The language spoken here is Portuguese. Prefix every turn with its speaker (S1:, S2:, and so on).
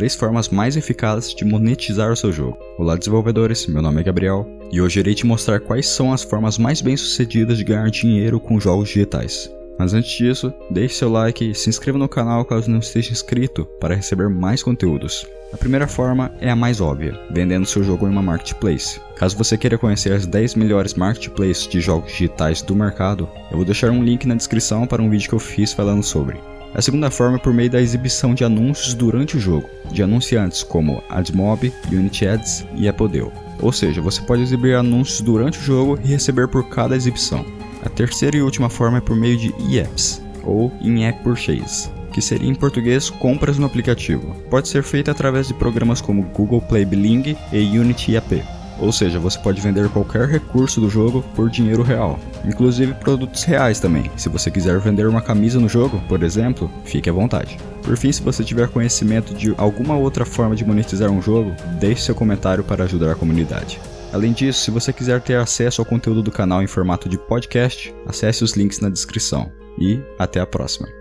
S1: três formas mais eficazes de monetizar o seu jogo. Olá desenvolvedores, meu nome é Gabriel e hoje irei te mostrar quais são as formas mais bem sucedidas de ganhar dinheiro com jogos digitais. Mas antes disso, deixe seu like e se inscreva no canal caso não esteja inscrito para receber mais conteúdos. A primeira forma é a mais óbvia, vendendo seu jogo em uma marketplace. Caso você queira conhecer as 10 melhores marketplaces de jogos digitais do mercado, eu vou deixar um link na descrição para um vídeo que eu fiz falando sobre. A segunda forma é por meio da exibição de anúncios durante o jogo, de anunciantes como AdsMob, Unity Ads e Apodeo. Ou seja, você pode exibir anúncios durante o jogo e receber por cada exibição. A terceira e última forma é por meio de e-apps, ou in-app purchase, que seria em português compras no aplicativo. Pode ser feita através de programas como Google Play Billing e Unity App. Ou seja, você pode vender qualquer recurso do jogo por dinheiro real, inclusive produtos reais também. Se você quiser vender uma camisa no jogo, por exemplo, fique à vontade. Por fim, se você tiver conhecimento de alguma outra forma de monetizar um jogo, deixe seu comentário para ajudar a comunidade. Além disso, se você quiser ter acesso ao conteúdo do canal em formato de podcast, acesse os links na descrição. E até a próxima.